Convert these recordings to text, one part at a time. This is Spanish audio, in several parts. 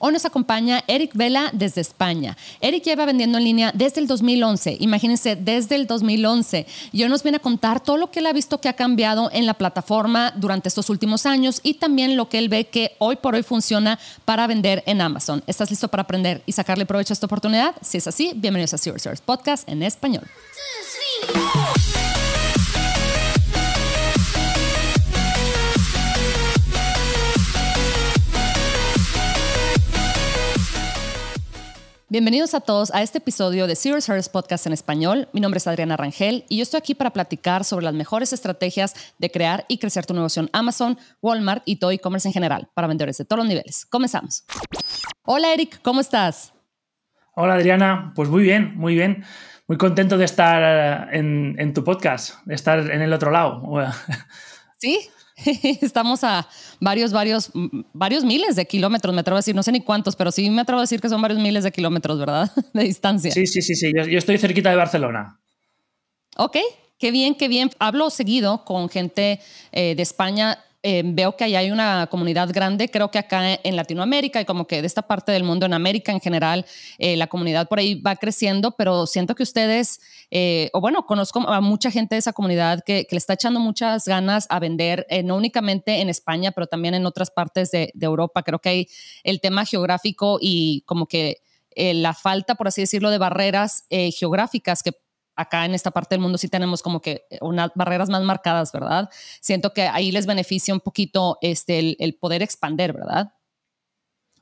Hoy nos acompaña Eric Vela desde España. Eric lleva vendiendo en línea desde el 2011. Imagínense, desde el 2011. Y hoy nos viene a contar todo lo que él ha visto que ha cambiado en la plataforma durante estos últimos años y también lo que él ve que hoy por hoy funciona para vender en Amazon. ¿Estás listo para aprender y sacarle provecho a esta oportunidad? Si es así, bienvenidos a Service Podcast en español. Bienvenidos a todos a este episodio de Zero Service Podcast en español. Mi nombre es Adriana Rangel y yo estoy aquí para platicar sobre las mejores estrategias de crear y crecer tu negocio en Amazon, Walmart y todo e-commerce en general para vendedores de todos los niveles. Comenzamos. Hola Eric, ¿cómo estás? Hola Adriana, pues muy bien, muy bien. Muy contento de estar en, en tu podcast, de estar en el otro lado. Sí, Estamos a varios, varios, varios miles de kilómetros, me atrevo a decir, no sé ni cuántos, pero sí me atrevo a decir que son varios miles de kilómetros, ¿verdad? De distancia. Sí, sí, sí, sí. Yo, estoy cerquita de Barcelona. Ok, qué bien, qué bien. Hablo seguido con gente eh, de España eh, veo que ahí hay una comunidad grande, creo que acá en Latinoamérica y como que de esta parte del mundo, en América en general, eh, la comunidad por ahí va creciendo, pero siento que ustedes, eh, o bueno, conozco a mucha gente de esa comunidad que, le está echando muchas ganas a vender, no únicamente en España, pero también en otras partes de Europa. Creo que hay el tema geográfico y como que la falta, por así decirlo, de barreras geográficas que acá en esta parte del mundo sí tenemos como que unas barreras más marcadas, ¿verdad? Siento que ahí les beneficia un poquito este, el, poder expander, ¿verdad?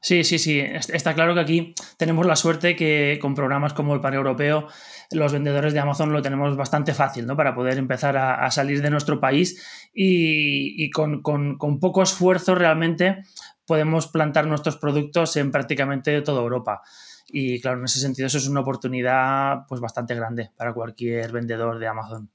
Sí, sí, sí. Está claro que aquí tenemos la suerte que con programas como el Europeo, los vendedores de Amazon lo tenemos bastante fácil, ¿no? Para poder empezar a, salir de nuestro país y, con, poco esfuerzo realmente podemos plantar nuestros productos en prácticamente toda Europa. Y claro, en ese sentido eso es una oportunidad pues bastante grande para cualquier vendedor de Amazon.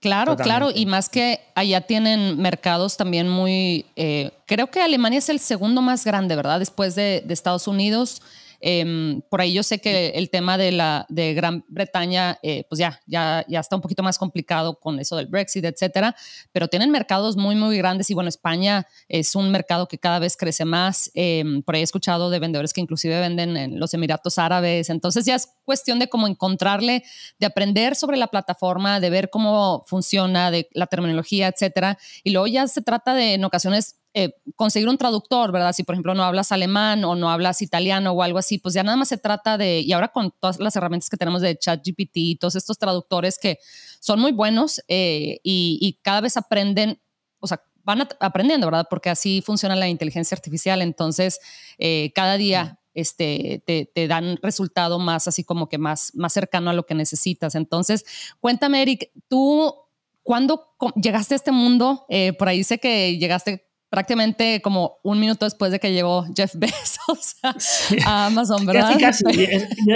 Claro, claro, y más que allá tienen mercados también muy, eh, creo que Alemania es el segundo más grande, ¿verdad? Después de, de Estados Unidos. Em, por ahí yo sé que el tema de, la, de Gran Bretaña, eh, pues ya, ya, ya está un poquito más complicado con eso del Brexit, etcétera, pero tienen mercados muy, muy grandes y bueno, España es un mercado que cada vez crece más. Em, por ahí he escuchado de vendedores que inclusive venden en los Emiratos Árabes, entonces ya es cuestión de cómo encontrarle, de aprender sobre la plataforma, de ver cómo funciona, de la terminología, etcétera. Y luego ya se trata de en ocasiones eh, conseguir un traductor, ¿verdad? Si por ejemplo no hablas alemán o no hablas italiano o algo así, pues ya nada más se trata de, y ahora con todas las herramientas que tenemos de ChatGPT y todos estos traductores que son muy buenos eh, y, cada vez aprenden, o sea, van aprendiendo, ¿verdad? Porque así funciona la inteligencia artificial, entonces eh, cada día... Este, te, te, dan resultado más así como que más, más cercano a lo que necesitas. Entonces, cuéntame, Eric, tú, ¿cuándo llegaste a este mundo? por ahí sé que llegaste prácticamente como un minuto después de que llegó Jeff Bezos a, Amazon, ¿verdad? Casi, casi.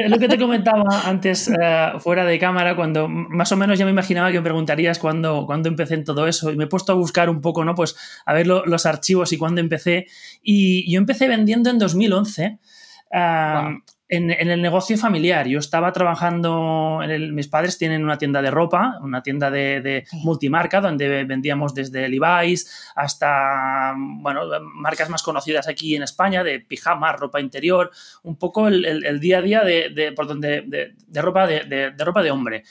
Lo que te comentaba antes eh, fuera de cámara, cuando más o menos ya me imaginaba que me preguntarías cuándo, cuándo empecé en todo eso y me he puesto a buscar un poco, ¿no? Pues a ver los archivos y cuándo empecé. Y yo empecé vendiendo en 2011 en, el negocio familiar. Yo estaba trabajando, en mis padres tienen una tienda de ropa, una tienda de, multimarca, donde vendíamos desde Levi's hasta, bueno, marcas más conocidas aquí en España, de pijamas, ropa interior, un poco el, día a día de, por donde, de, ropa de, ropa de hombre.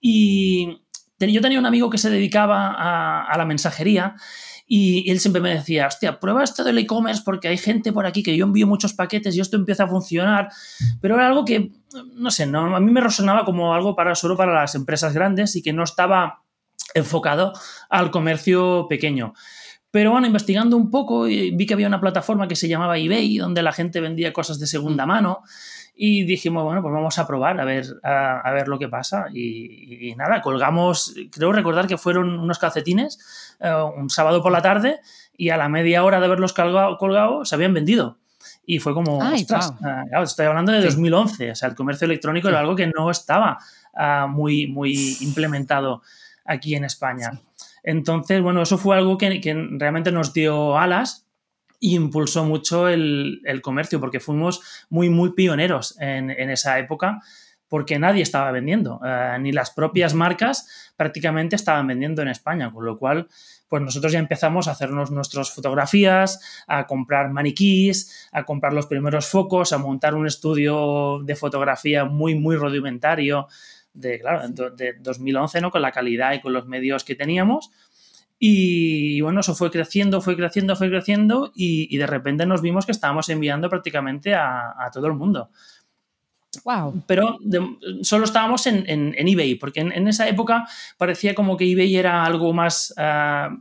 Y yo tenía un amigo que se dedicaba a, a la mensajería y él siempre me decía, hostia, prueba esto del e-commerce porque hay gente por aquí que yo envío muchos paquetes y esto empieza a funcionar. Pero era algo que, no sé, no, a mí me resonaba como algo para solo para las empresas grandes y que no estaba enfocado al comercio pequeño. Pero bueno, investigando un poco, vi que había una plataforma que se llamaba eBay, donde la gente vendía cosas de segunda mano. Y dijimos, bueno, pues vamos a probar a ver, a, ver lo que pasa. Y, nada, colgamos, creo recordar que fueron unos calcetines eh, un sábado por la tarde y a la media hora de haberlos colgado, colgado se habían vendido. Y fue como, ostras, eh, estoy hablando de 2011, o sea, el comercio electrónico era algo que no estaba ah, muy, muy implementado aquí en España. Entonces, bueno, eso fue algo que, que realmente nos dio alas y impulsó mucho el, comercio porque fuimos muy, muy pioneros en, esa época porque nadie estaba vendiendo, eh, ni las propias marcas prácticamente estaban vendiendo en España, con lo cual pues nosotros ya empezamos a hacernos nuestras fotografías, a comprar maniquís, a comprar los primeros focos, a montar un estudio de fotografía muy, muy rudimentario de, claro, de 2011, ¿no? Con la calidad y con los medios que teníamos. Y bueno, eso fue creciendo, fue creciendo, fue creciendo y, de repente nos vimos que estábamos enviando prácticamente a, todo el mundo. Wow. Pero solo estábamos en, eBay, porque en, esa época parecía como que eBay era algo más, ah,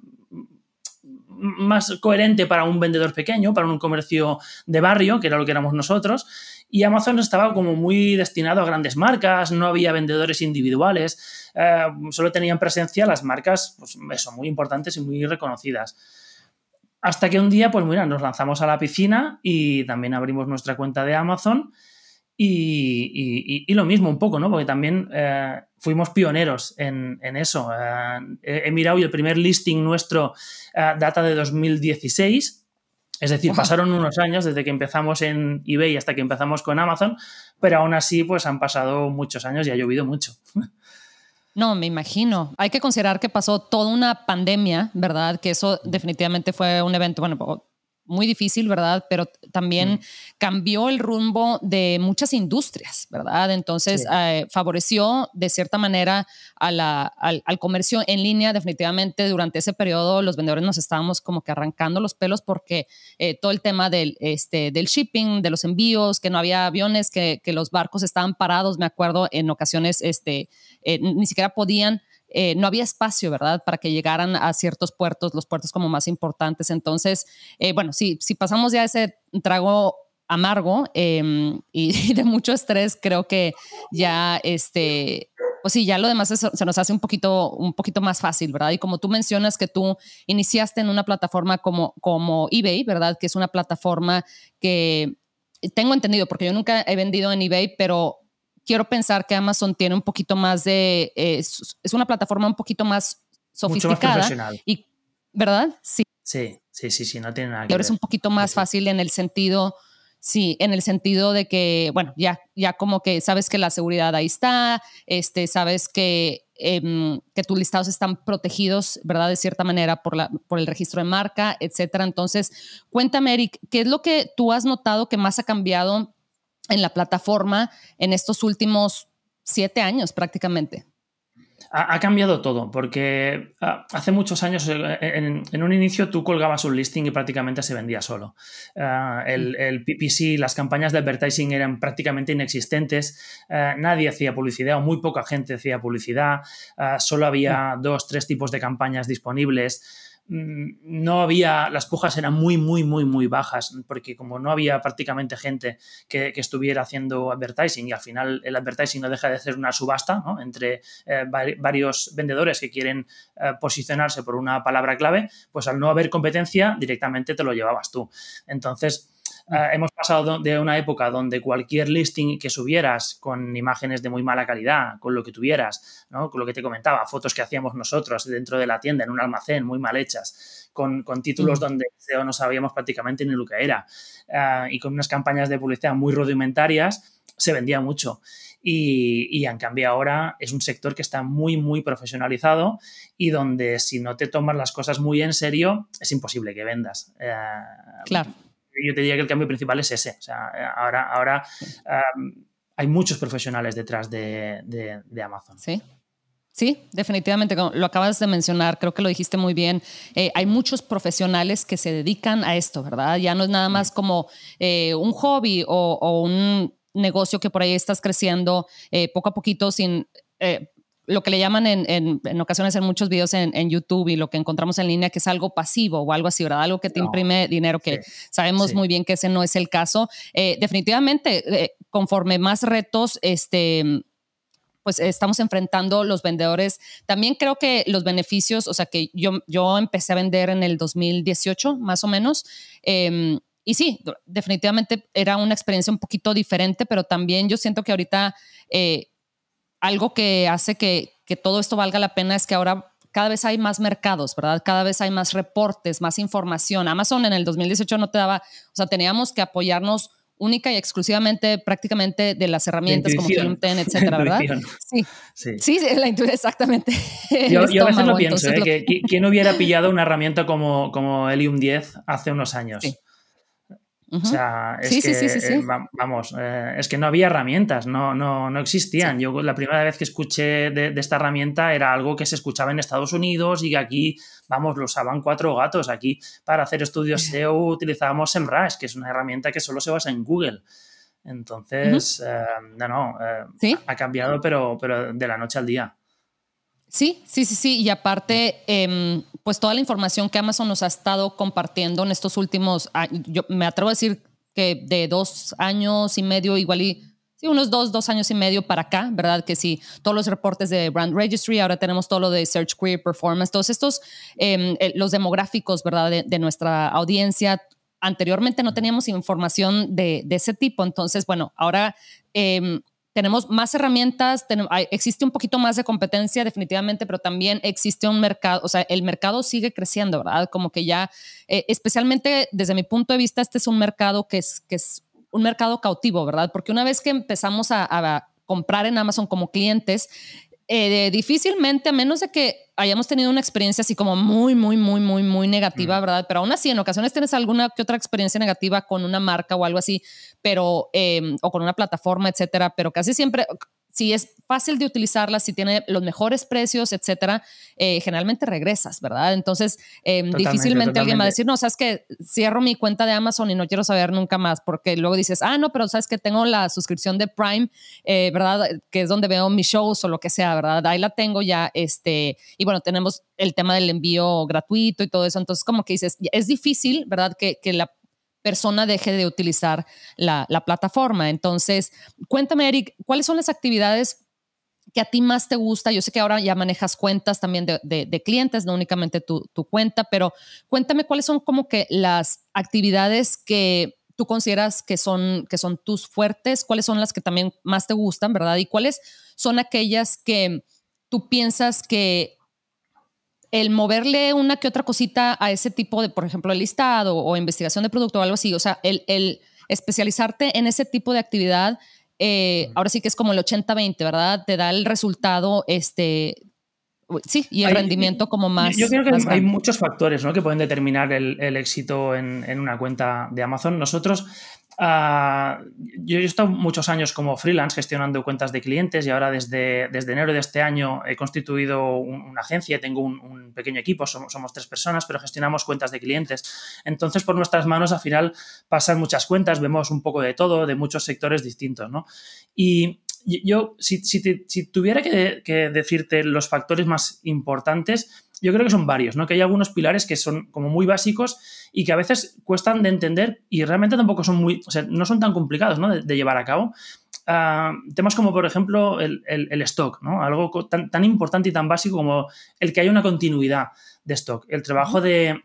más coherente para un vendedor pequeño, para un comercio de barrio, que era lo que éramos nosotros y Amazon estaba como muy destinado a grandes marcas, no había vendedores individuales, eh, solo tenían presencia las marcas, pues eso, muy importantes y muy reconocidas. Hasta que un día, pues mira, nos lanzamos a la piscina y también abrimos nuestra cuenta de Amazon y, lo mismo un poco, ¿no? Porque también eh, fuimos pioneros en, eso. Eh, he, mirado y el primer listing nuestro data de 2016 es decir, pasaron unos años desde que empezamos en eBay hasta que empezamos con Amazon, pero aún así pues han pasado muchos años y ha llovido mucho. No, me imagino. Hay que considerar que pasó toda una pandemia, ¿verdad? Que eso definitivamente fue un evento, bueno, muy difícil, ¿verdad? Pero también cambió el rumbo de muchas industrias, ¿verdad? Entonces, eh, favoreció de cierta manera al, comercio en línea. Definitivamente, durante ese periodo, los vendedores nos estábamos como que arrancando los pelos porque eh, todo el tema del, este, del shipping, de los envíos, que no había aviones, que, que los barcos estaban parados, me acuerdo, en ocasiones este, eh, ni siquiera podían eh, no había espacio, ¿verdad?, para que llegaran a ciertos puertos, los puertos como más importantes. Entonces, eh, bueno, si, si pasamos ya ese trago amargo em, y, de mucho estrés, creo que ya este, pues sí, ya lo demás se nos hace un poquito, un poquito más fácil, ¿verdad? Y como tú mencionas que tú iniciaste en una plataforma como, como eBay, ¿verdad? Que es una plataforma que tengo entendido, porque yo nunca he vendido en eBay, pero quiero pensar que Amazon tiene un poquito más de, eh, es, una plataforma un poquito más sofisticada. Y, ¿Verdad? Sí. Sí, sí, sí, sí, no tiene nada que ahora es un poquito más fácil en el sentido, sí, en el sentido de que, bueno, ya, ya como que sabes que la seguridad ahí está, este, sabes que, em, que tus listados están protegidos, ¿verdad? De cierta manera por, la, por el registro de marca, etcétera. Entonces, cuéntame, Eric, ¿qué es lo que tú has notado que más ha cambiado en la plataforma en estos últimos siete años prácticamente? Ha, cambiado todo, porque ah, hace muchos años, eh, en, un inicio tú colgabas un listing y prácticamente se vendía solo. Ah, el, el, PPC, las campañas de advertising eran prácticamente inexistentes, ah, nadie hacía publicidad o muy poca gente hacía publicidad, solo había dos, tres tipos de campañas disponibles. Mm, no había, las pujas eran muy, muy, muy, muy bajas, porque como no había prácticamente gente que, estuviera haciendo advertising y al final el advertising no deja de ser una subasta entre eh, varios vendedores que quieren eh, posicionarse por una palabra clave, pues al no haber competencia directamente te lo llevabas tú. Entonces, eh, hemos pasado de una época donde cualquier listing que subieras con imágenes de muy mala calidad, con lo que tuvieras, ¿no? con lo que te comentaba, fotos que hacíamos nosotros dentro de la tienda, en un almacén, muy mal hechas, con, con títulos donde no sabíamos prácticamente ni lo que era, eh, y con unas campañas de publicidad muy rudimentarias, se vendía mucho. Y, y, en cambio ahora es un sector que está muy, muy profesionalizado y donde si no te tomas las cosas muy en serio, es imposible que vendas. Eh, claro yo te diría que el cambio principal es ese. O sea, ahora, ahora hay muchos profesionales detrás de, Amazon. Sí. Sí, definitivamente, lo acabas de mencionar, creo que lo dijiste muy bien. Eh, hay muchos profesionales que se dedican a esto, ¿verdad? Ya no es nada más como eh, un hobby o, un negocio que por ahí estás creciendo eh, poco a poquito sin lo que le llaman en, en, ocasiones en muchos videos en, en, YouTube y lo que encontramos en línea, que es algo pasivo o algo así, ¿verdad? Algo que te imprime dinero, que sabemos muy bien que ese no es el caso. Eh, definitivamente, eh, conforme más retos, este pues estamos enfrentando los vendedores. También creo que los beneficios, o sea, que yo, yo empecé a vender en el 2018, más o menos. Em, y sí, definitivamente era una experiencia un poquito diferente, pero también yo siento que ahorita eh, algo que hace que, todo esto valga la pena es que ahora cada vez hay más mercados, ¿verdad? Cada vez hay más reportes, más información. Amazon en el 2018 no te daba, o sea, teníamos que apoyarnos única y exclusivamente prácticamente de las herramientas como Helium 10, etcétera, ¿verdad? Sí. sí. Sí, la intuición, exactamente. Yo, a veces lo pienso, ¿eh? que ¿quién hubiera pillado una herramienta como, como Helium 10 hace unos años? Sí. O sea, es que, eh, vamos, eh, es que no había herramientas, no, no, no existían. Yo la primera vez que escuché de, esta herramienta era algo que se escuchaba en Estados Unidos y que aquí, vamos, lo usaban cuatro gatos. Aquí para hacer estudios SEO utilizábamos SEMrush, que es una herramienta que solo se basa en Google. Entonces, eh, no, no, ha cambiado, pero, pero de la noche al día. Sí, sí, sí, sí. Y aparte, em, pues toda la información que Amazon nos ha estado compartiendo en estos últimos, yo me atrevo a decir que de dos años y medio, igual y sí, unos dos, dos años y medio para acá, ¿verdad? Que sí, todos los reportes de Brand Registry, ahora tenemos todo lo de Search Query Performance, todos estos, em, eh, los demográficos, ¿verdad? De, nuestra audiencia. Anteriormente no teníamos información de, ese tipo, entonces, bueno, ahora... Eh, tenemos más herramientas, existe un poquito más de competencia definitivamente, pero también existe un mercado, o sea, el mercado sigue creciendo, ¿verdad? Como que ya, eh, especialmente desde mi punto de vista, este es un mercado que es, que es un mercado cautivo, ¿verdad? Porque una vez que empezamos a, a comprar en Amazon como clientes, eh, difícilmente, a menos de que hayamos tenido una experiencia así como muy, muy, muy, muy, muy negativa, ¿verdad? Pero aún así, en ocasiones tienes alguna que otra experiencia negativa con una marca o algo así, pero, em, o con una plataforma, etcétera, pero casi siempre, si es fácil de utilizarla, si tiene los mejores precios, etcétera, eh, generalmente regresas, ¿verdad? Entonces, em, difícilmente alguien va a decir, no, sabes que cierro mi cuenta de Amazon y no quiero saber nunca más, porque luego dices, ah, no, pero sabes que tengo la suscripción de Prime, eh, ¿verdad? Que es donde veo mis shows o lo que sea, ¿verdad? Ahí la tengo ya, este, y bueno, tenemos el tema del envío gratuito y todo eso, entonces como que dices, es difícil, ¿verdad? Que, que la persona deje de utilizar la, plataforma. Entonces, cuéntame, Eric, ¿cuáles son las actividades que a ti más te gusta? Yo sé que ahora ya manejas cuentas también de, clientes, no únicamente tu, cuenta, pero cuéntame cuáles son como que las actividades que tú consideras que son, que son tus fuertes, cuáles son las que también más te gustan, ¿verdad? Y cuáles son aquellas que tú piensas que el moverle una que otra cosita a ese tipo de, por ejemplo, el listado o investigación de producto o algo así, o sea, el, especializarte en ese tipo de actividad, eh, ahora sí que es como el 80-20, ¿verdad? Te da el resultado, este, sí, y el rendimiento como más. Yo, creo que hay muchos factores ¿no? que pueden determinar el, éxito en, en, una cuenta de Amazon. Nosotros Ah, yo he estado muchos años como freelance gestionando cuentas de clientes y ahora desde, desde enero de este año he constituido una agencia, tengo un, pequeño equipo, somos, tres personas, pero gestionamos cuentas de clientes. Entonces, por nuestras manos al final pasan muchas cuentas, vemos un poco de todo, de muchos sectores distintos. Y yo, si, si, tuviera que decirte los factores más importantes, yo creo que son varios, ¿no? Que hay algunos pilares que son como muy básicos y que a veces cuestan de entender y realmente tampoco son muy, o sea, no son tan complicados, ¿no? de, llevar a cabo. Ah, temas como, por ejemplo, el, stock, ¿no? Algo tan, tan, importante y tan básico como el que haya una continuidad de stock. El trabajo de,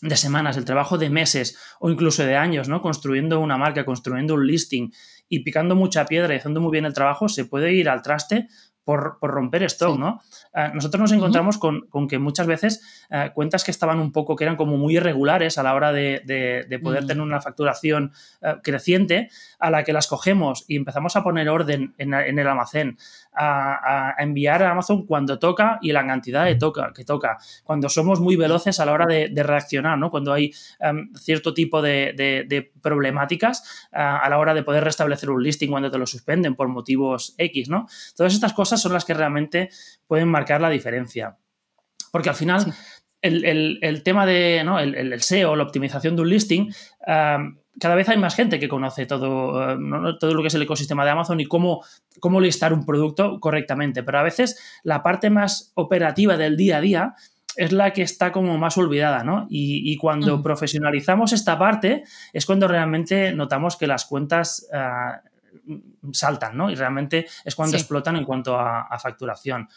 de, semanas, el trabajo de meses o incluso de años, ¿no? Construyendo una marca, construyendo un listing y picando mucha piedra y haciendo muy bien el trabajo, se puede ir al traste por, romper stock, ¿no? Eh, nosotros nos encontramos con, que muchas veces eh, cuentas que estaban un poco, que eran como muy irregulares a la hora de, poder tener una facturación eh, creciente, a la que las cogemos y empezamos a poner orden en, el almacén, a, enviar a Amazon cuando toca y la cantidad de toca, que toca, cuando somos muy veloces a la hora de, reaccionar, ¿no? Cuando hay em, cierto tipo de, problemáticas a la hora de poder restablecer un listing cuando te lo suspenden por motivos X, ¿no? Todas estas cosas son las que realmente pueden marcar la diferencia. Porque al final, el, tema de ¿no? el, SEO, la optimización de un listing, cada vez hay más gente que conoce todo, todo lo que es el ecosistema de Amazon y cómo, cómo listar un producto correctamente. Pero a veces la parte más operativa del día a día es la que está como más olvidada, ¿no? Y, cuando profesionalizamos esta parte es cuando realmente notamos que las cuentas ah, saltan, ¿no? Y realmente es cuando explotan en cuanto a, facturación.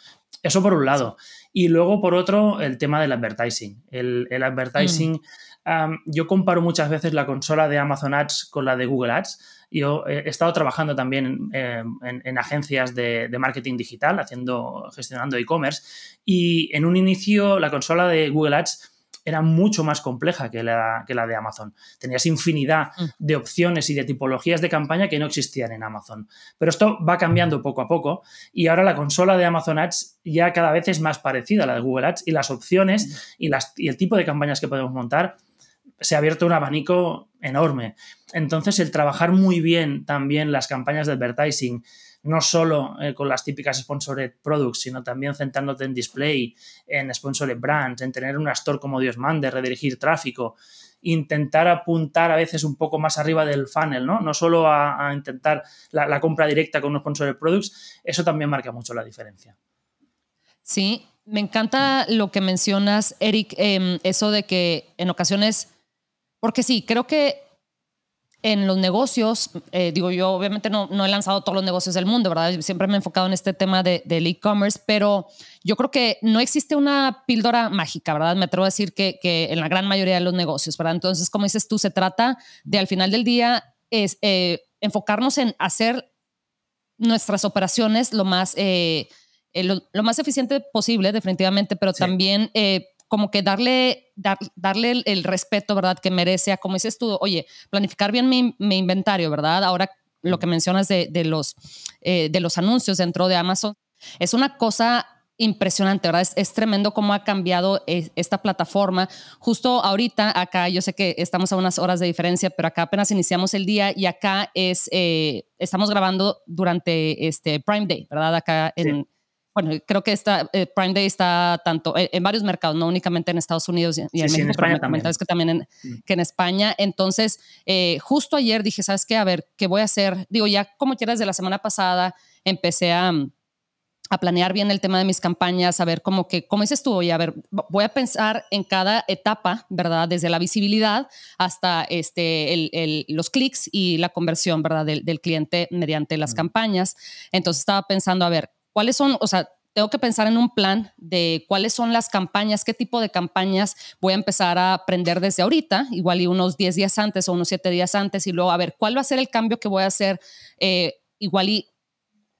Eso por un lado. Y luego, por otro, el tema del advertising. El, advertising, mm. yo comparo muchas veces la consola de Amazon Ads con la de Google Ads. Yo he estado trabajando también en, agencias de, de, marketing digital, haciendo, gestionando e-commerce. Y en un inicio, la consola de Google Ads era mucho más compleja que la, que la de Amazon. Tenías infinidad mm. de opciones y de tipologías de campaña que no existían en Amazon. Pero esto va cambiando poco a poco y ahora la consola de Amazon Ads ya cada vez es más parecida a la de Google Ads y las opciones y, las, y el tipo de campañas que podemos montar se ha abierto un abanico enorme. Entonces, el trabajar muy bien también las campañas de advertising, no solo eh, con las típicas sponsored products, sino también centrándote en display, en sponsored brands, en tener una store como Dios mande, redirigir tráfico, intentar apuntar a veces un poco más arriba del funnel, ¿no? No solo a, intentar la, compra directa con unos sponsored products, eso también marca mucho la diferencia. Sí, me encanta lo que mencionas, Eric, em, eso de que en ocasiones porque sí, creo que en los negocios, eh, digo yo, obviamente no, no, he lanzado todos los negocios del mundo, ¿verdad? Siempre me he enfocado en este tema de, del e-commerce, pero yo creo que no existe una píldora mágica, ¿verdad? Me atrevo a decir que, que, en la gran mayoría de los negocios, ¿verdad? Entonces, como dices tú, se trata de al final del día es eh, enfocarnos en hacer nuestras operaciones lo más, eh, lo, más eficiente posible, definitivamente, pero también como que darle, darle el, respeto, ¿verdad? Que merece a, como dices tú, oye, planificar bien mi, inventario, ¿verdad? Ahora lo que mencionas de, los, eh, de los anuncios dentro de Amazon, es una cosa impresionante, ¿verdad? Es, tremendo cómo ha cambiado e, esta plataforma. Justo ahorita, acá, yo sé que estamos a unas horas de diferencia, pero acá apenas iniciamos el día y acá es, eh, estamos grabando durante este Prime Day, ¿verdad? Acá en, bueno, creo que esta, eh, Prime Day está tanto en, varios mercados, no únicamente en Estados Unidos y, en México, en España también. que también en, mm. que en España. Entonces, eh, justo ayer dije, ¿sabes qué? A ver, ¿qué voy a hacer? Digo, ya como quieras, de la semana pasada empecé a, a planear bien el tema de mis campañas, a ver cómo que, como dices tú, oye, a ver, voy a pensar en cada etapa, ¿verdad? Desde la visibilidad hasta este, el, el, los clics y la conversión, ¿verdad? Del, del cliente mediante las mm. campañas. Entonces estaba pensando, a ver, cuáles son, o sea, tengo que pensar en un plan de cuáles son las campañas, qué tipo de campañas voy a empezar a aprender desde ahorita, igual y unos 10 días antes o unos 7 días antes, y luego a ver cuál va a ser el cambio que voy a hacer, eh, igual y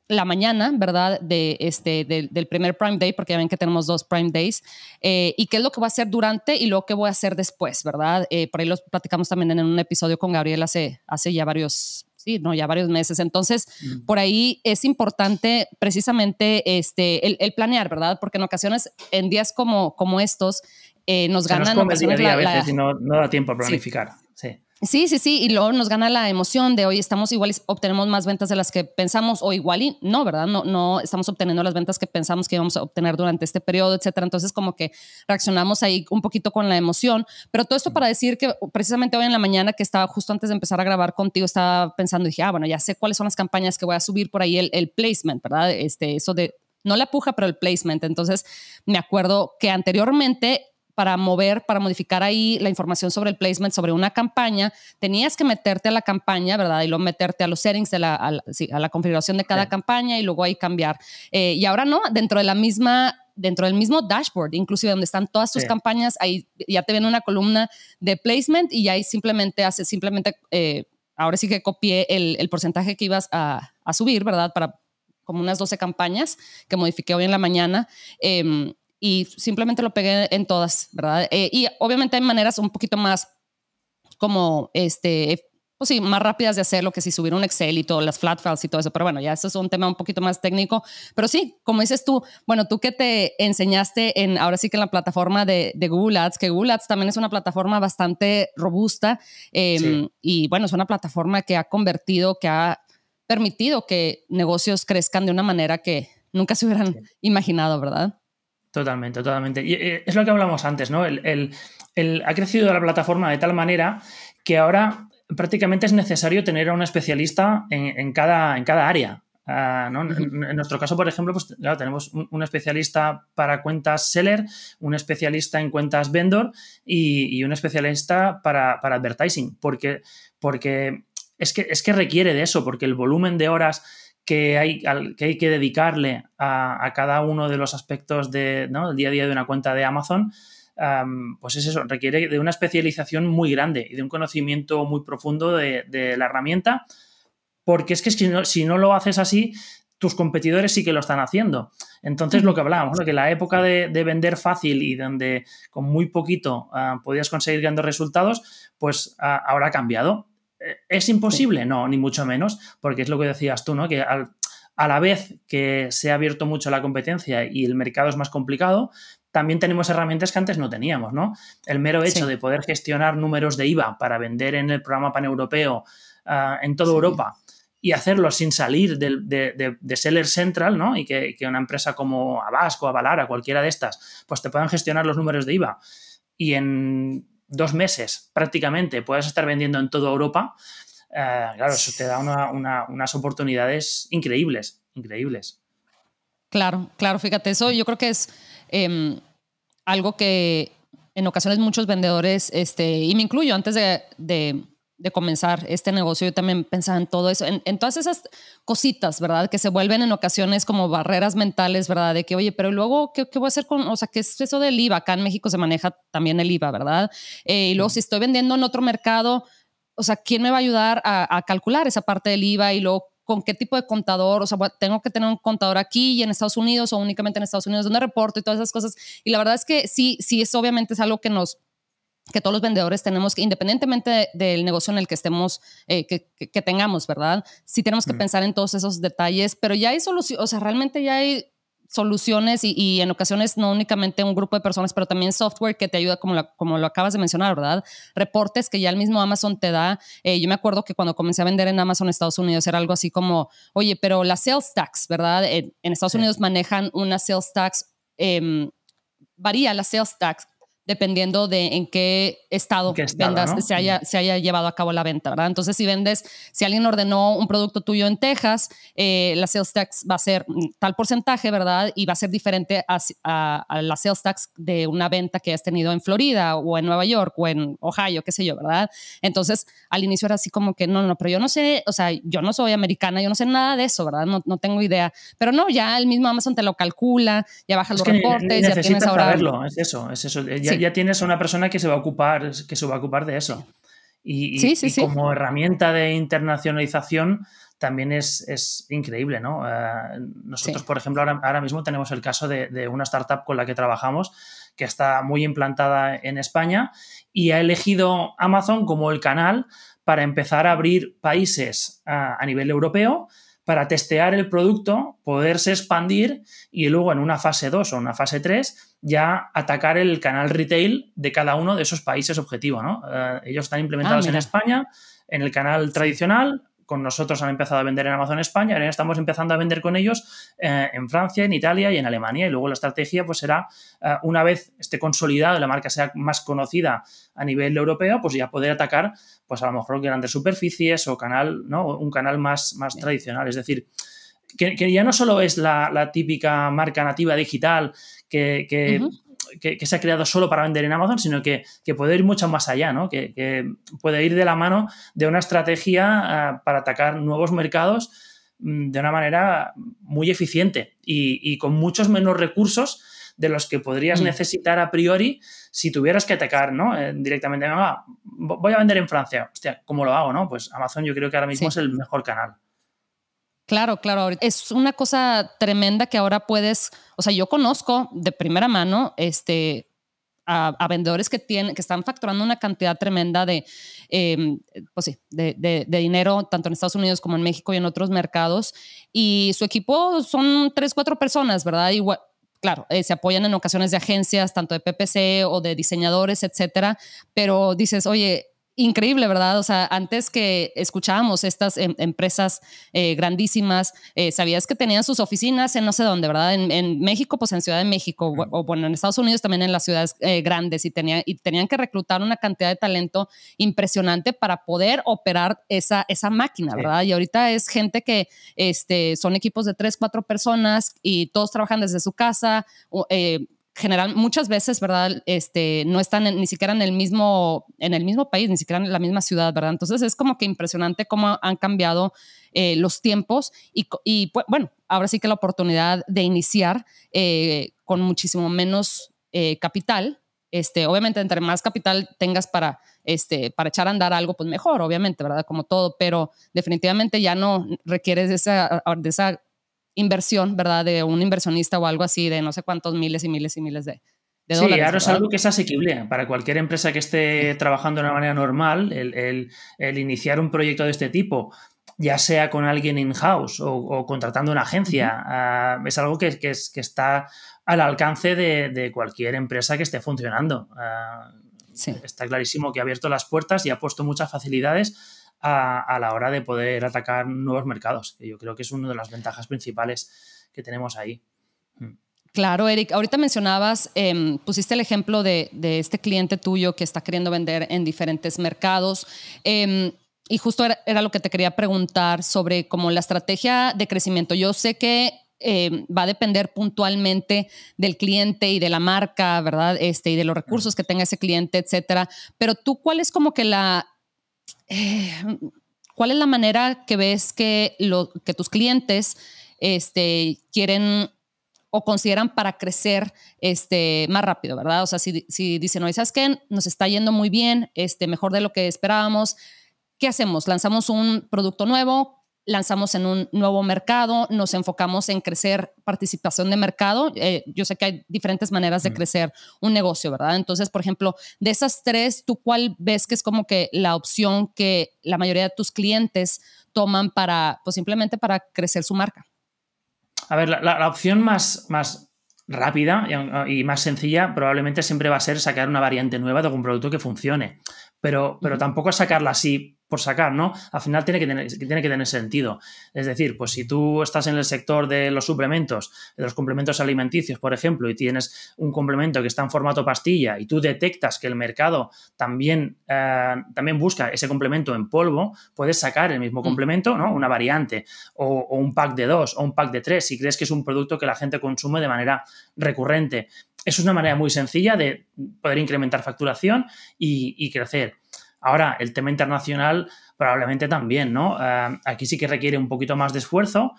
la mañana, ¿verdad? De este, del primer Prime Day, porque ya ven que tenemos dos Prime Days, eh, y qué es lo que voy a hacer durante y lo que voy a hacer después, ¿verdad? Eh, por ahí lo platicamos también en un episodio con Gabriel hace, hace ya varios sí, no, ya varios meses. Entonces, por ahí es importante precisamente este, el, planear, ¿verdad? Porque en ocasiones, en días como, como estos, eh, nos ganan... Nos a veces y no, no, da tiempo a planificar. sí. Sí, sí, sí, y luego nos gana la emoción de hoy estamos igual obtenemos más ventas de las que pensamos o igual y no, ¿verdad? No, no estamos obteniendo las ventas que pensamos que íbamos a obtener durante este periodo, etcétera. Entonces como que reaccionamos ahí un poquito con la emoción, pero todo esto para decir que precisamente hoy en la mañana que estaba justo antes de empezar a grabar contigo estaba pensando dije, ah, bueno, ya sé cuáles son las campañas que voy a subir por ahí el, el placement, ¿verdad? Este, eso de no la puja, pero el placement. Entonces, me acuerdo que anteriormente para mover, para modificar ahí la información sobre el placement, sobre una campaña, tenías que meterte a la campaña, ¿verdad? Y luego meterte a los settings de la, a la, configuración de cada campaña y luego ahí cambiar. Eh, y ahora no, dentro de la misma dentro del mismo dashboard, inclusive donde están todas tus campañas, ahí ya te viene una columna de placement y ahí simplemente hace, simplemente, eh, ahora sí que copié el, el porcentaje que ibas a, a, subir, ¿verdad? Para como unas 12 campañas que modifiqué hoy en la mañana. Eh, y simplemente lo pegué en todas, ¿verdad? Eh, y obviamente hay maneras un poquito más como, este, pues sí, más rápidas de hacerlo que si subir un Excel y todo, las flat files y todo eso, pero bueno, ya eso es un tema un poquito más técnico, pero sí, como dices tú, bueno, tú que te enseñaste en, ahora sí que en la plataforma de, de Google Ads, que Google Ads también es una plataforma bastante robusta em, y bueno, es una plataforma que ha convertido, que ha permitido que negocios crezcan de una manera que nunca se hubieran imaginado, ¿verdad? Totalmente, totalmente. Y eh, es lo que hablamos antes, ¿no? El, ha crecido la plataforma de tal manera que ahora prácticamente es necesario tener a un especialista en, cada, en cada área. Ah, en, nuestro caso, por ejemplo, pues tenemos un, especialista para cuentas seller, un especialista en cuentas vendor y, un especialista para, para, advertising, porque, porque es, que, es que requiere de eso, porque el volumen de horas que hay, que, hay que dedicarle a, cada uno de los aspectos de, del día a día de una cuenta de Amazon, pues es eso, requiere de una especialización muy grande y de un conocimiento muy profundo de, la herramienta, porque es que si no, si no lo haces así, tus competidores sí que lo están haciendo. Entonces, lo que hablábamos, que la época de, vender fácil y donde con muy poquito ah, podías conseguir grandes resultados, pues ah, ahora ha cambiado. ¿Es imposible? No, ni mucho menos, porque es lo que decías tú, ¿no? Que a la vez que se ha abierto mucho la competencia y el mercado es más complicado, también tenemos herramientas que antes no teníamos, ¿no? El mero hecho de poder gestionar números de IVA para vender en el programa paneuropeo uh, en toda Europa y hacerlo sin salir de, Seller Central, ¿no? Y que, una empresa como Abasco, Avalara, cualquiera de estas, pues te puedan gestionar los números de IVA y en dos meses prácticamente puedas estar vendiendo en toda Europa, eh, claro, eso te da unas oportunidades increíbles, increíbles. Claro, claro, fíjate, eso yo creo que es em, algo que en ocasiones muchos vendedores, este, y me incluyo antes de de comenzar este negocio, yo también pensaba en todo eso, en, todas esas cositas, ¿verdad? Que se vuelven en ocasiones como barreras mentales, ¿verdad? De que, oye, pero luego, ¿qué, voy a hacer con, o sea, qué es eso del IVA? Acá en México se maneja también el IVA, ¿verdad? Eh, y luego, si estoy vendiendo en otro mercado, o sea, ¿quién me va a ayudar a, calcular esa parte del IVA y luego con qué tipo de contador, o sea, tengo que tener un contador aquí y en Estados Unidos o únicamente en Estados Unidos donde reporto y todas esas cosas. Y la verdad es que sí, sí, eso obviamente es algo que nos que todos los vendedores tenemos que, independientemente del negocio en el que estemos, eh, que, que, tengamos, ¿verdad? Sí tenemos que pensar en todos esos detalles, pero ya hay soluciones, o sea, realmente ya hay soluciones y, y, en ocasiones no únicamente un grupo de personas, pero también software que te ayuda, como lo, como lo acabas de mencionar, ¿verdad? Reportes que ya el mismo Amazon te da. Eh, yo me acuerdo que cuando comencé a vender en Amazon Estados Unidos era algo así como, oye, pero las sales tax, ¿verdad? En, Estados Unidos manejan una sales tax, em, varía la sales tax dependiendo de en qué estado, vendas, se, haya, se haya llevado a cabo la venta, ¿verdad? Entonces, si vendes, si alguien ordenó un producto tuyo en Texas, eh, la sales tax va a ser tal porcentaje, ¿verdad? Y va a ser diferente a, a, la sales tax de una venta que has tenido en Florida o en Nueva York o en Ohio, qué sé yo, ¿verdad? Entonces, al inicio era así como que, no, no, pero yo no sé, o sea, yo no soy americana, yo no sé nada de eso, ¿verdad? No, no tengo idea. Pero no, ya el mismo Amazon te lo calcula, ya baja los reportes, ya tienes ahora... Saberlo, es eso, es eso. Ya, ya, tienes a una persona que se va a ocupar, que se va a ocupar de eso. Y, como herramienta de internacionalización también es, es increíble, ¿no? Eh, nosotros, por ejemplo, ahora, ahora, mismo tenemos el caso de, de, una startup con la que trabajamos que está muy implantada en España y ha elegido Amazon como el canal para empezar a abrir países a, a nivel europeo para testear el producto, poderse expandir y luego en una fase 2 o una fase 3 ya atacar el canal retail de cada uno de esos países objetivo. ¿no? Eh, ellos están implementados ah, en España, en el canal tradicional, con nosotros han empezado a vender en Amazon España, ahora estamos empezando a vender con ellos eh, en Francia, en Italia y en Alemania. Y luego la estrategia pues será, eh, una vez esté consolidado y la marca sea más conocida a nivel europeo, pues ya poder atacar pues a lo mejor grandes superficies o canal, ¿no? Un canal más, más tradicional. Es decir, que, ya no solo es la, típica marca nativa digital que, que, se ha creado solo para vender en Amazon, sino que, puede ir mucho más allá, ¿no? que, puede ir de la mano de una estrategia ah, para atacar nuevos mercados mm, de una manera muy eficiente y, con muchos menos recursos de los que podrías mm. necesitar a priori si tuvieras que atacar ¿no? Eh, directamente. voy a vender en Francia. Hostia, ¿cómo lo hago? No? Pues Amazon yo creo que ahora mismo es el mejor canal. Claro, claro. Es una cosa tremenda que ahora puedes, o sea, yo conozco de primera mano este, a, vendedores que, tienen, que están facturando una cantidad tremenda de, em, pues sí, de, dinero, tanto en Estados Unidos como en México y en otros mercados. Y su equipo son tres, cuatro personas, ¿verdad? Igual, claro, eh, se apoyan en ocasiones de agencias, tanto de PPC o de diseñadores, etcétera. Pero dices, oye, increíble, ¿verdad? O sea, antes que escuchábamos estas em, empresas eh, grandísimas, eh, sabías que tenían sus oficinas en no sé dónde, ¿verdad? En, México, pues en Ciudad de México, o, bueno, en Estados Unidos también en las ciudades eh, grandes y, tenía, y tenían que reclutar una cantidad de talento impresionante para poder operar esa, esa máquina, ¿verdad? Y ahorita es gente que este, son equipos de tres, cuatro personas y todos trabajan desde su casa general, muchas veces, ¿verdad? Este, no están ni siquiera en el, mismo, en el mismo país, ni siquiera en la misma ciudad, ¿verdad? Entonces es como que impresionante cómo han cambiado eh, los tiempos y, y bueno, ahora sí que la oportunidad de iniciar eh, con muchísimo menos eh, capital. Este, obviamente, entre más capital tengas para, este, para echar a andar algo, pues mejor, obviamente, ¿verdad? Como todo, pero definitivamente ya no requieres de esa inversión, ¿verdad? De un inversionista o algo así de no sé cuántos miles y miles y miles de, de sí, dólares. ahora es algo que es asequible para cualquier empresa que esté trabajando de una manera normal, el, iniciar un proyecto de este tipo, ya sea con alguien in-house o, contratando una agencia, ah, es algo que, que, es, que, está al alcance de, cualquier empresa que esté funcionando. Ah, está clarísimo que ha abierto las puertas y ha puesto muchas facilidades a, la hora de poder atacar nuevos mercados, que yo creo que es una de las ventajas principales que tenemos ahí. Mm. Claro, Eric, ahorita mencionabas, em, pusiste el ejemplo de, este cliente tuyo que está queriendo vender en diferentes mercados. Em, y justo era, lo que te quería preguntar sobre como la estrategia de crecimiento. Yo sé que em, va a depender puntualmente del cliente y de la marca, ¿verdad? Este, y de los recursos que tenga ese cliente, etcétera. Pero tú, ¿cuál es como que la, eh, ¿cuál es la manera que ves que, que tus clientes este, quieren o consideran para crecer este, más rápido, ¿verdad? O sea, si, si dicen, oye, ¿sabes qué? Nos está yendo muy bien, este, mejor de lo que esperábamos. ¿Qué hacemos? ¿Lanzamos un producto nuevo? Lanzamos en un nuevo mercado, nos enfocamos en crecer participación de mercado. Eh, yo sé que hay diferentes maneras de crecer un negocio, ¿verdad? Entonces, por ejemplo, de esas tres, ¿tú cuál ves que es como que la opción que la mayoría de tus clientes toman para, pues simplemente para crecer su marca? A ver, la, opción más, más rápida y, más sencilla probablemente siempre va a ser sacar una variante nueva de algún producto que funcione. Pero, pero tampoco sacarla así por sacar, ¿no? Al final tiene que, tener, tiene que tener sentido. Es decir, pues si tú estás en el sector de los suplementos, de los complementos alimenticios, por ejemplo, y tienes un complemento que está en formato pastilla y tú detectas que el mercado también, eh, también busca ese complemento en polvo, puedes sacar el mismo mm. complemento, ¿no? Una variante o, un pack de dos o un pack de tres si crees que es un producto que la gente consume de manera recurrente. Es una manera muy sencilla de poder incrementar facturación y crecer. Ahora, el tema internacional probablemente también, ¿no? Eh, aquí sí que requiere un poquito más de esfuerzo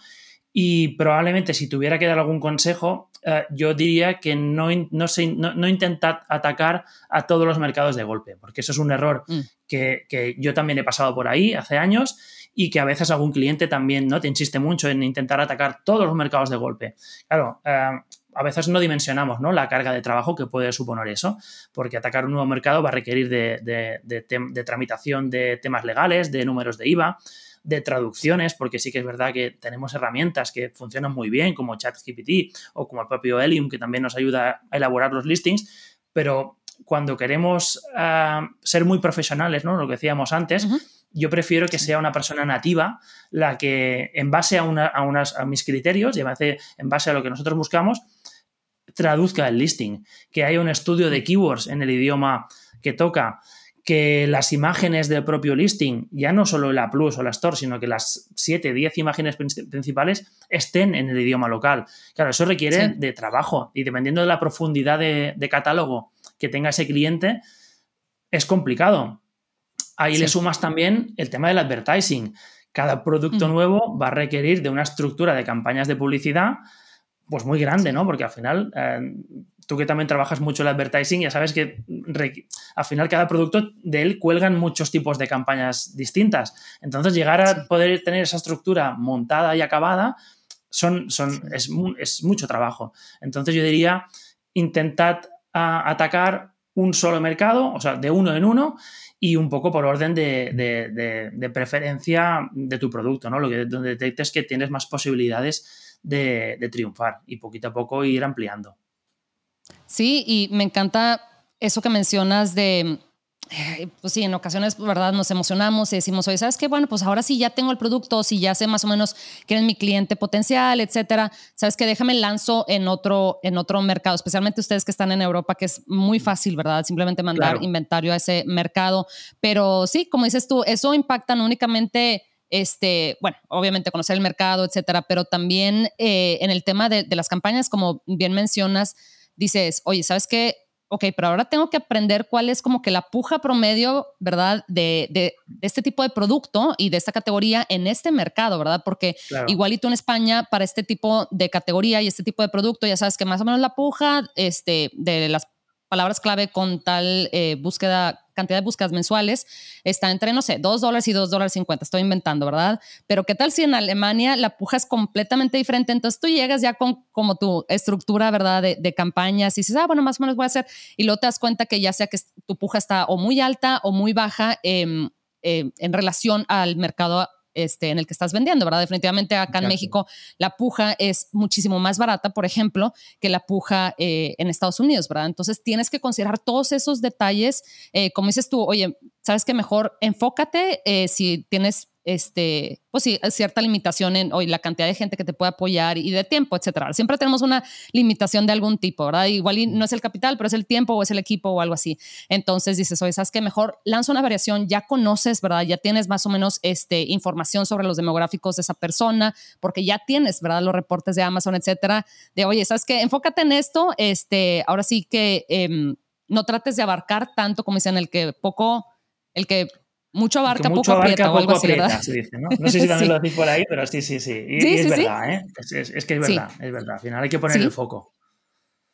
y probablemente si tuviera que dar algún consejo, eh, yo diría que no, no, no, intentad atacar a todos los mercados de golpe, porque eso es un error mm. que, yo también he pasado por ahí hace años y que a veces algún cliente también ¿no? te insiste mucho en intentar atacar todos los mercados de golpe. Claro, eh, a veces no dimensionamos ¿no? la carga de trabajo que puede suponer eso, porque atacar un nuevo mercado va a requerir de, tramitación de temas legales, de números de IVA, de traducciones, porque sí que es verdad que tenemos herramientas que funcionan muy bien, como ChatGPT o como el propio Helium, que también nos ayuda a elaborar los listings, pero cuando queremos ah, ser muy profesionales, ¿no? lo que decíamos antes, yo prefiero que sea una persona nativa la que, en base a, una, a, unas, a mis criterios y en base a lo que nosotros buscamos, traduzca el listing, que haya un estudio de keywords en el idioma que toca, que las imágenes del propio listing, ya no solo la Plus o la Store, sino que las 7, 10 imágenes principales estén en el idioma local. Claro, eso requiere de trabajo y dependiendo de la profundidad de, catálogo que tenga ese cliente, es complicado. Ahí le sumas también el tema del advertising. Cada producto mm. nuevo va a requerir de una estructura de campañas de publicidad pues muy grande, ¿no? Porque al final, eh, tú que también trabajas mucho el advertising, ya sabes que al final cada producto de él cuelgan muchos tipos de campañas distintas. Entonces, llegar a poder tener esa estructura montada y acabada son, son, es, mucho trabajo. Entonces, yo diría, intentad atacar un solo mercado, o sea, de uno en uno, y un poco por orden de, de preferencia de tu producto, ¿no? Lo que donde detectes que tienes más posibilidades de, triunfar y poquito a poco ir ampliando. Sí, y me encanta eso que mencionas de, pues sí, en ocasiones, ¿verdad? Nos emocionamos y decimos, oye, ¿sabes qué? Bueno, pues ahora sí ya tengo el producto, si ya sé más o menos quién es mi cliente potencial, etcétera. ¿Sabes qué? Déjame lanzo en otro, en otro mercado, especialmente ustedes que están en Europa, que es muy fácil, ¿verdad? Simplemente mandar inventario a ese mercado. Pero sí, como dices tú, eso impacta no únicamente este, bueno, obviamente conocer el mercado, etcétera, pero también eh, en el tema de, las campañas, como bien mencionas, dices, oye, ¿sabes qué? Ok, pero ahora tengo que aprender cuál es como que la puja promedio, ¿verdad? De, este tipo de producto y de esta categoría en este mercado, ¿verdad? Porque igualito en España, para este tipo de categoría y este tipo de producto, ya sabes que más o menos la puja este, de las palabras clave con tal eh, búsqueda cantidad de búsquedas mensuales está entre, no sé, 2 dólares y 2 dólares 50, estoy inventando, ¿verdad? Pero ¿qué tal si en Alemania la puja es completamente diferente? Entonces tú llegas ya con como tu estructura, ¿verdad? De, campañas y dices, ah, bueno, más o menos voy a hacer, y luego te das cuenta que ya sea que tu puja está o muy alta o muy baja eh, eh, en relación al mercado este, en el que estás vendiendo, ¿verdad? Definitivamente acá en México la puja es muchísimo más barata, por ejemplo, que la puja eh, en Estados Unidos, ¿verdad? Entonces tienes que considerar todos esos detalles. Eh, como dices tú, oye, sabes que mejor enfócate eh, si tienes este, pues sí, cierta limitación en hoy la cantidad de gente que te puede apoyar y de tiempo, etcétera. Siempre tenemos una limitación de algún tipo, ¿verdad? Igual no es el capital, pero es el tiempo o es el equipo o algo así. Entonces dices, oye, ¿sabes qué? Mejor lanza una variación, ya conoces, ¿verdad? Ya tienes más o menos este, información sobre los demográficos de esa persona, porque ya tienes, ¿verdad? Los reportes de Amazon, etcétera. De, oye, ¿sabes qué? Enfócate en esto, este, ahora sí que em, no trates de abarcar tanto como dicen el que poco, el que mucho abarca, poco aprieta o algo así, ¿verdad? dice, ¿no? no sé si también lo decís por ahí, pero sí, sí, sí. Y, es verdad, ¿eh? Es, que es verdad, es verdad. Al final hay que poner el foco.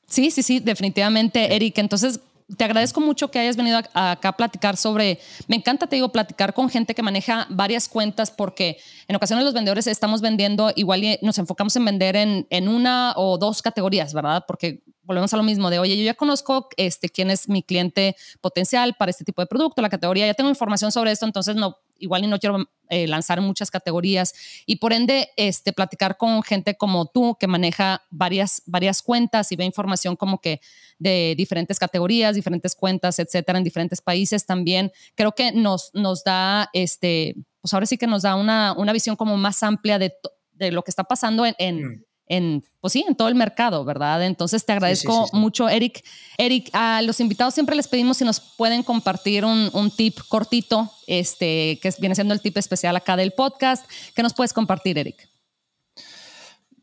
Sí, sí, sí, definitivamente, Eric. Entonces, te agradezco mucho que hayas venido acá a platicar sobre, me encanta, te digo, platicar con gente que maneja varias cuentas porque en ocasiones los vendedores estamos vendiendo, igual nos enfocamos en vender en, en una o dos categorías, ¿verdad? Porque volvemos a lo mismo de, oye, yo ya conozco este, quién es mi cliente potencial para este tipo de producto, la categoría, ya tengo información sobre esto, entonces no, igual y no quiero eh, lanzar muchas categorías y por ende este, platicar con gente como tú que maneja varias, varias cuentas y ve información como que de diferentes categorías, diferentes cuentas, etcétera, en diferentes países también, creo que nos, nos da, este, pues ahora sí que nos da una, una visión como más amplia de, de lo que está pasando en, en mm en, pues sí, en todo el mercado, ¿verdad? Entonces te agradezco mucho, Eric. Eric, a los invitados siempre les pedimos si nos pueden compartir un, un, tip cortito, este, que viene siendo el tip especial acá del podcast. ¿Qué nos puedes compartir, Eric?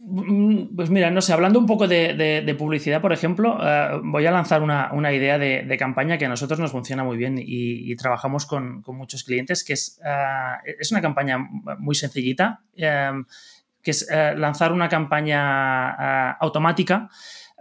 Mm, pues mira, no sé, hablando un poco de, publicidad, por ejemplo, eh, voy a lanzar una, idea de, campaña que a nosotros nos funciona muy bien y, trabajamos con, muchos clientes, que es, eh, es una campaña muy sencillita. Eh, que es eh, lanzar una campaña eh, automática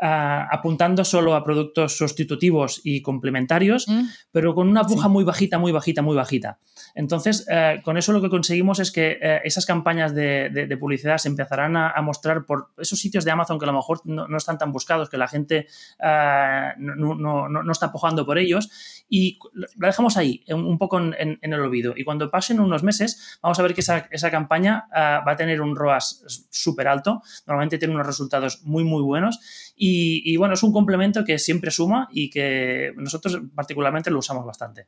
eh, apuntando solo a productos sustitutivos y complementarios, mm. pero con una puja muy bajita, muy bajita, muy bajita. Entonces, con eso lo que conseguimos es que esas campañas de, publicidad se empezarán a, mostrar por esos sitios de Amazon que a lo mejor no, están tan buscados, que la gente no, está pujando por ellos, y la dejamos ahí, un poco en, el olvido. Y cuando pasen unos meses, vamos a ver que esa, campaña va a tener un ROAS súper alto, normalmente tiene unos resultados muy, muy buenos. Y, bueno, es un complemento que siempre suma y que nosotros particularmente lo usamos bastante.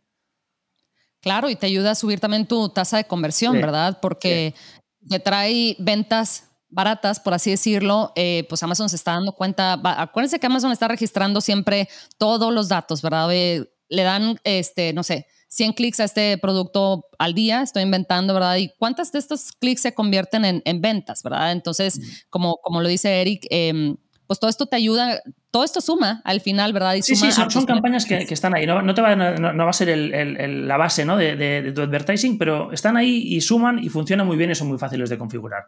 Claro, y te ayuda a subir también tu tasa de conversión, ¿verdad? Porque te trae ventas baratas, por así decirlo, eh, pues Amazon se está dando cuenta, acuérdense que Amazon está registrando siempre todos los datos, ¿verdad? le dan, este, no sé, 100 clics a este producto al día, estoy inventando, ¿verdad? ¿Y cuántas de estos clics se convierten en, ventas, ¿verdad? Entonces, como, como lo dice Eric, em, pues todo esto te ayuda, todo esto suma al final, ¿verdad? sí, sí, son, campañas que, están ahí, no, te va, no, va a ser la base ¿no? de, de, tu advertising, pero están ahí y suman y funcionan muy bien y son muy fáciles de configurar.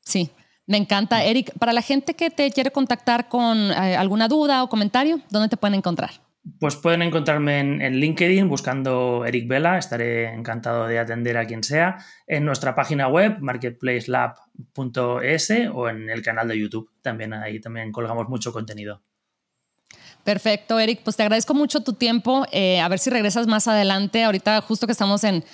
Sí, me encanta. Eric, para la gente que te quiere contactar con eh, alguna duda o comentario, ¿dónde te pueden encontrar? Pues pueden encontrarme en, LinkedIn buscando Eric Vela, estaré encantado de atender a quien sea, en nuestra página web marketplacelab.es o en el canal de YouTube, también ahí también colgamos mucho contenido. Perfecto, Eric, pues te agradezco mucho tu tiempo, eh, a ver si regresas más adelante, ahorita justo que estamos en,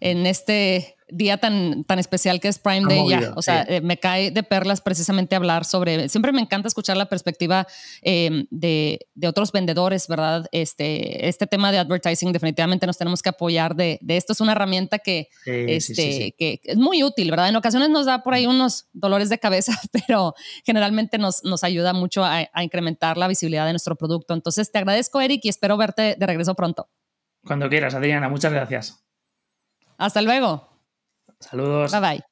en este día tan, tan especial que es Prime Day, ya, o sea, eh, me cae de perlas precisamente hablar sobre, siempre me encanta escuchar la perspectiva em, de, de, otros vendedores, ¿verdad? Este, este tema de advertising definitivamente nos tenemos que apoyar de, de esto, es una herramienta que, este, que es muy útil, ¿verdad? En ocasiones nos da por ahí unos dolores de cabeza, pero generalmente nos, nos ayuda mucho a, a incrementar la visibilidad de nuestro producto. Entonces, te agradezco, Eric, y espero verte de regreso pronto. Cuando quieras, Adriana, muchas gracias. Hasta luego. Saludos. Bye bye.